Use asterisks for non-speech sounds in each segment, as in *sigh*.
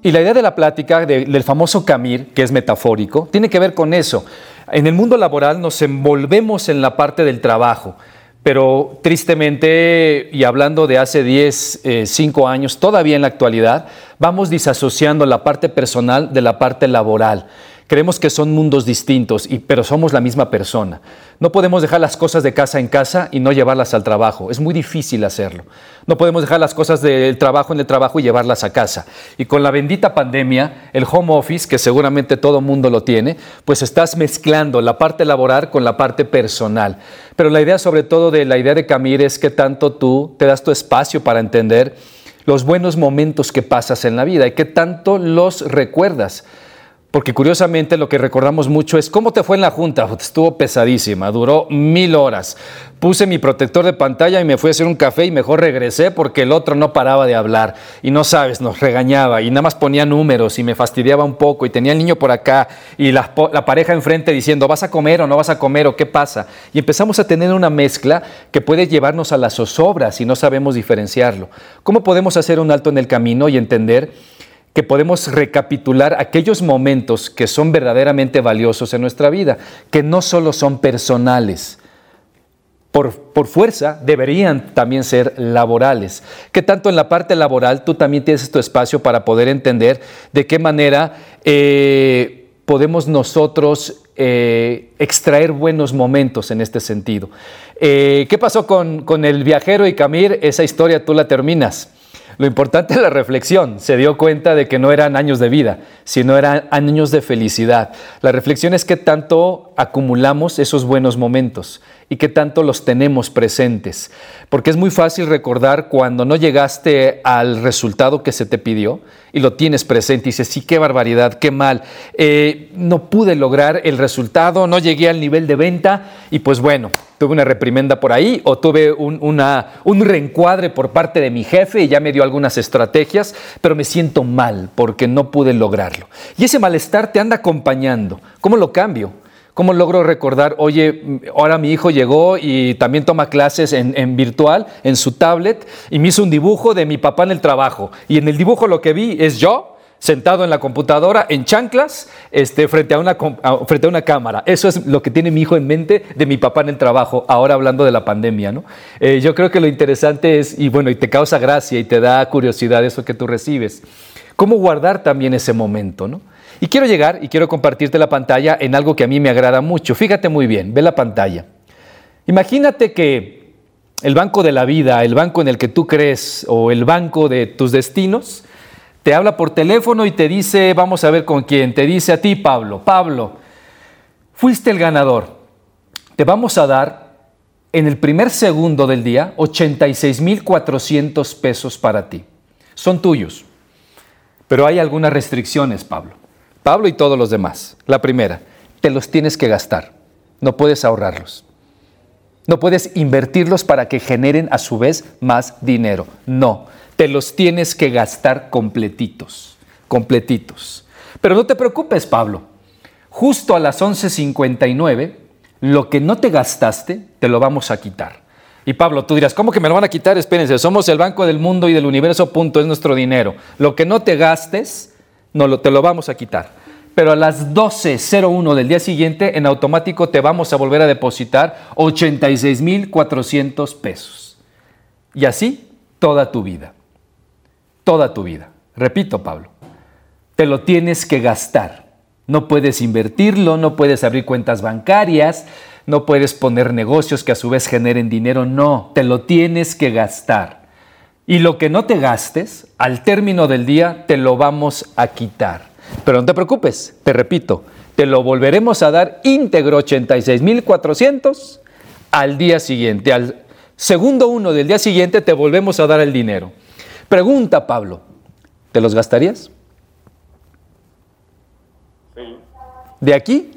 Y la idea de la plática del famoso Camir, que es metafórico, tiene que ver con eso. En el mundo laboral nos envolvemos en la parte del trabajo, pero tristemente, y hablando de hace 10, 5 eh, años, todavía en la actualidad, vamos disasociando la parte personal de la parte laboral. Creemos que son mundos distintos, y, pero somos la misma persona. No podemos dejar las cosas de casa en casa y no llevarlas al trabajo. Es muy difícil hacerlo. No podemos dejar las cosas del trabajo en el trabajo y llevarlas a casa. Y con la bendita pandemia, el home office, que seguramente todo mundo lo tiene, pues estás mezclando la parte laboral con la parte personal. Pero la idea sobre todo de la idea de Camir es que tanto tú te das tu espacio para entender los buenos momentos que pasas en la vida y que tanto los recuerdas. Porque curiosamente lo que recordamos mucho es cómo te fue en la junta. Estuvo pesadísima, duró mil horas. Puse mi protector de pantalla y me fui a hacer un café y mejor regresé porque el otro no paraba de hablar. Y no sabes, nos regañaba y nada más ponía números y me fastidiaba un poco. Y tenía el niño por acá y la, pareja enfrente diciendo, ¿vas a comer o no vas a comer o qué pasa? Y empezamos a tener una mezcla que puede llevarnos a las zozobras si no sabemos diferenciarlo. ¿Cómo podemos hacer un alto en el camino y entender? Que podemos recapitular aquellos momentos que son verdaderamente valiosos en nuestra vida, que no solo son personales, por, por, fuerza deberían también ser laborales. Que tanto en la parte laboral tú también tienes tu espacio para poder entender de qué manera eh, podemos nosotros eh, extraer buenos momentos en este sentido. Eh, ¿Qué pasó con, con el viajero y Camir? Esa historia tú la terminas. Lo importante es la reflexión. Se dio cuenta de que no eran años de vida, sino eran años de felicidad. La reflexión es que tanto acumulamos esos buenos momentos y que tanto los tenemos presentes. Porque es muy fácil recordar cuando no llegaste al resultado que se te pidió y lo tienes presente y dices, sí, qué barbaridad, qué mal. Eh, no pude lograr el resultado, no llegué al nivel de venta y pues bueno, tuve una reprimenda por ahí o tuve un, un reencuadre por parte de mi jefe y ya me dio algunas estrategias, pero me siento mal porque no pude lograrlo. Y ese malestar te anda acompañando. ¿Cómo lo cambio? ¿Cómo logro recordar, oye, ahora mi hijo llegó y también toma clases en, virtual, en su tablet, y me hizo un dibujo de mi papá en el trabajo? Y en el dibujo lo que vi es yo sentado en la computadora, en chanclas, este, frente, a una, frente a una cámara. Eso es lo que tiene mi hijo en mente de mi papá en el trabajo, ahora hablando de la pandemia. ¿no? Eh, yo creo que lo interesante es, y bueno, y te causa gracia y te da curiosidad eso que tú recibes, cómo guardar también ese momento. ¿no? Y quiero llegar y quiero compartirte la pantalla en algo que a mí me agrada mucho. Fíjate muy bien, ve la pantalla. Imagínate que el banco de la vida, el banco en el que tú crees o el banco de tus destinos, te habla por teléfono y te dice, vamos a ver con quién, te dice a ti Pablo, Pablo, fuiste el ganador, te vamos a dar en el primer segundo del día 86.400 pesos para ti. Son tuyos. Pero hay algunas restricciones, Pablo. Pablo y todos los demás. La primera, te los tienes que gastar, no puedes ahorrarlos. No puedes invertirlos para que generen a su vez más dinero. No, te los tienes que gastar completitos, completitos. Pero no te preocupes, Pablo. Justo a las 11:59, lo que no te gastaste, te lo vamos a quitar. Y Pablo, tú dirás, ¿cómo que me lo van a quitar? Espérense, somos el banco del mundo y del universo, punto, es nuestro dinero. Lo que no te gastes, no, te lo vamos a quitar. Pero a las 12.01 del día siguiente, en automático te vamos a volver a depositar 86.400 pesos. Y así toda tu vida. Toda tu vida. Repito, Pablo, te lo tienes que gastar. No puedes invertirlo, no puedes abrir cuentas bancarias, no puedes poner negocios que a su vez generen dinero, no, te lo tienes que gastar. Y lo que no te gastes, al término del día te lo vamos a quitar. Pero no te preocupes, te repito, te lo volveremos a dar íntegro 86.400 al día siguiente. Al segundo uno del día siguiente te volvemos a dar el dinero. Pregunta Pablo, ¿te los gastarías? Sí. De aquí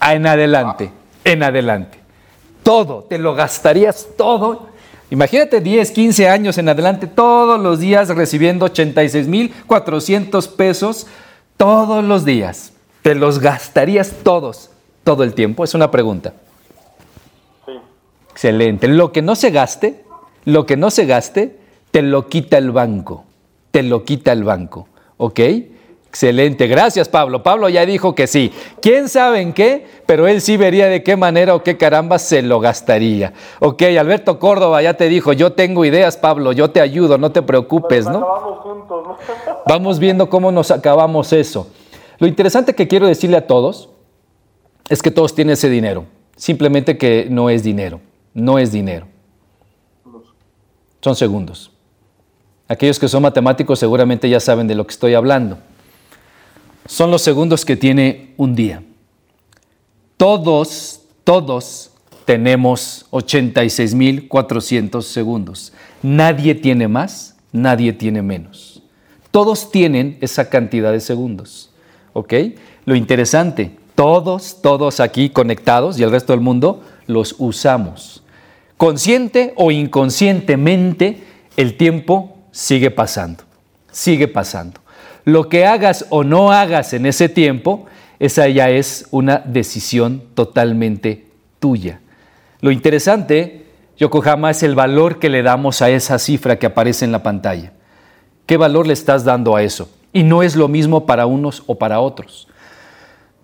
en adelante, en adelante. Todo, te lo gastarías todo Imagínate 10, 15 años en adelante, todos los días recibiendo 86.400 pesos, todos los días. ¿Te los gastarías todos, todo el tiempo? Es una pregunta. Sí. Excelente. Lo que no se gaste, lo que no se gaste, te lo quita el banco. Te lo quita el banco. ¿Ok? Excelente, gracias Pablo. Pablo ya dijo que sí. ¿Quién sabe en qué? Pero él sí vería de qué manera o qué caramba se lo gastaría. Ok, Alberto Córdoba ya te dijo, yo tengo ideas Pablo, yo te ayudo, no te preocupes, ¿no? juntos, ¿no? *laughs* Vamos viendo cómo nos acabamos eso. Lo interesante que quiero decirle a todos es que todos tienen ese dinero. Simplemente que no es dinero, no es dinero. Son segundos. Aquellos que son matemáticos seguramente ya saben de lo que estoy hablando son los segundos que tiene un día. Todos, todos tenemos 86.400 segundos. Nadie tiene más, nadie tiene menos. Todos tienen esa cantidad de segundos. ¿Ok? Lo interesante, todos, todos aquí conectados y el resto del mundo los usamos. Consciente o inconscientemente, el tiempo sigue pasando, sigue pasando. Lo que hagas o no hagas en ese tiempo, esa ya es una decisión totalmente tuya. Lo interesante, Yokohama, es el valor que le damos a esa cifra que aparece en la pantalla. ¿Qué valor le estás dando a eso? Y no es lo mismo para unos o para otros.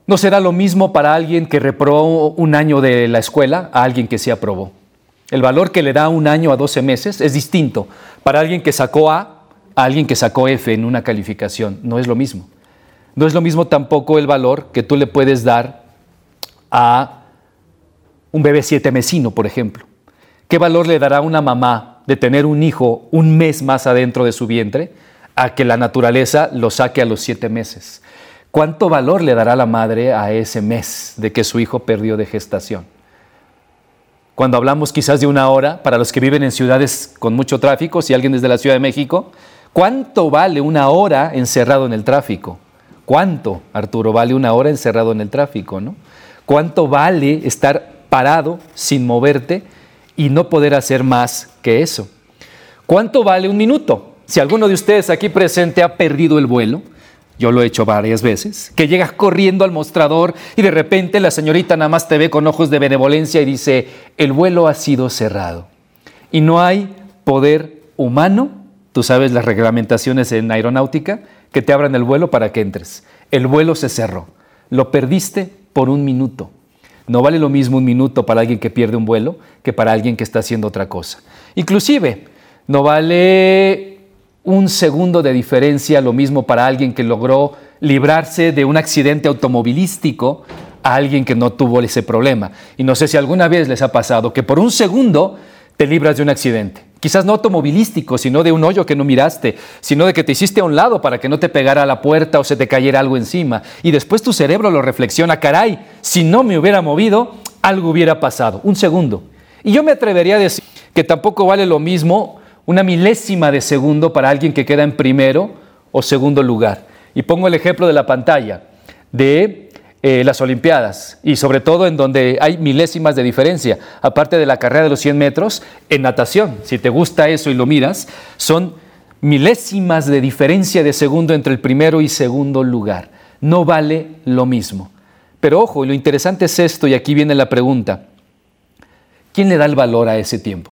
No será lo mismo para alguien que reprobó un año de la escuela a alguien que se aprobó. El valor que le da un año a 12 meses es distinto para alguien que sacó Alguien que sacó F en una calificación. No es lo mismo. No es lo mismo tampoco el valor que tú le puedes dar a un bebé siete mesino, por ejemplo. ¿Qué valor le dará una mamá de tener un hijo un mes más adentro de su vientre a que la naturaleza lo saque a los siete meses? ¿Cuánto valor le dará la madre a ese mes de que su hijo perdió de gestación? Cuando hablamos quizás de una hora, para los que viven en ciudades con mucho tráfico, si alguien desde la Ciudad de México, ¿Cuánto vale una hora encerrado en el tráfico? ¿Cuánto, Arturo, vale una hora encerrado en el tráfico? ¿no? ¿Cuánto vale estar parado sin moverte y no poder hacer más que eso? ¿Cuánto vale un minuto? Si alguno de ustedes aquí presente ha perdido el vuelo, yo lo he hecho varias veces, que llegas corriendo al mostrador y de repente la señorita nada más te ve con ojos de benevolencia y dice, el vuelo ha sido cerrado. Y no hay poder humano Tú sabes las reglamentaciones en aeronáutica que te abran el vuelo para que entres. El vuelo se cerró. Lo perdiste por un minuto. No vale lo mismo un minuto para alguien que pierde un vuelo que para alguien que está haciendo otra cosa. Inclusive, no vale un segundo de diferencia lo mismo para alguien que logró librarse de un accidente automovilístico a alguien que no tuvo ese problema. Y no sé si alguna vez les ha pasado que por un segundo te libras de un accidente. Quizás no automovilístico, sino de un hoyo que no miraste, sino de que te hiciste a un lado para que no te pegara la puerta o se te cayera algo encima. Y después tu cerebro lo reflexiona, caray, si no me hubiera movido, algo hubiera pasado. Un segundo. Y yo me atrevería a decir que tampoco vale lo mismo una milésima de segundo para alguien que queda en primero o segundo lugar. Y pongo el ejemplo de la pantalla de eh, las Olimpiadas y sobre todo en donde hay milésimas de diferencia, aparte de la carrera de los 100 metros, en natación, si te gusta eso y lo miras, son milésimas de diferencia de segundo entre el primero y segundo lugar. No vale lo mismo. Pero ojo, lo interesante es esto y aquí viene la pregunta. ¿Quién le da el valor a ese tiempo?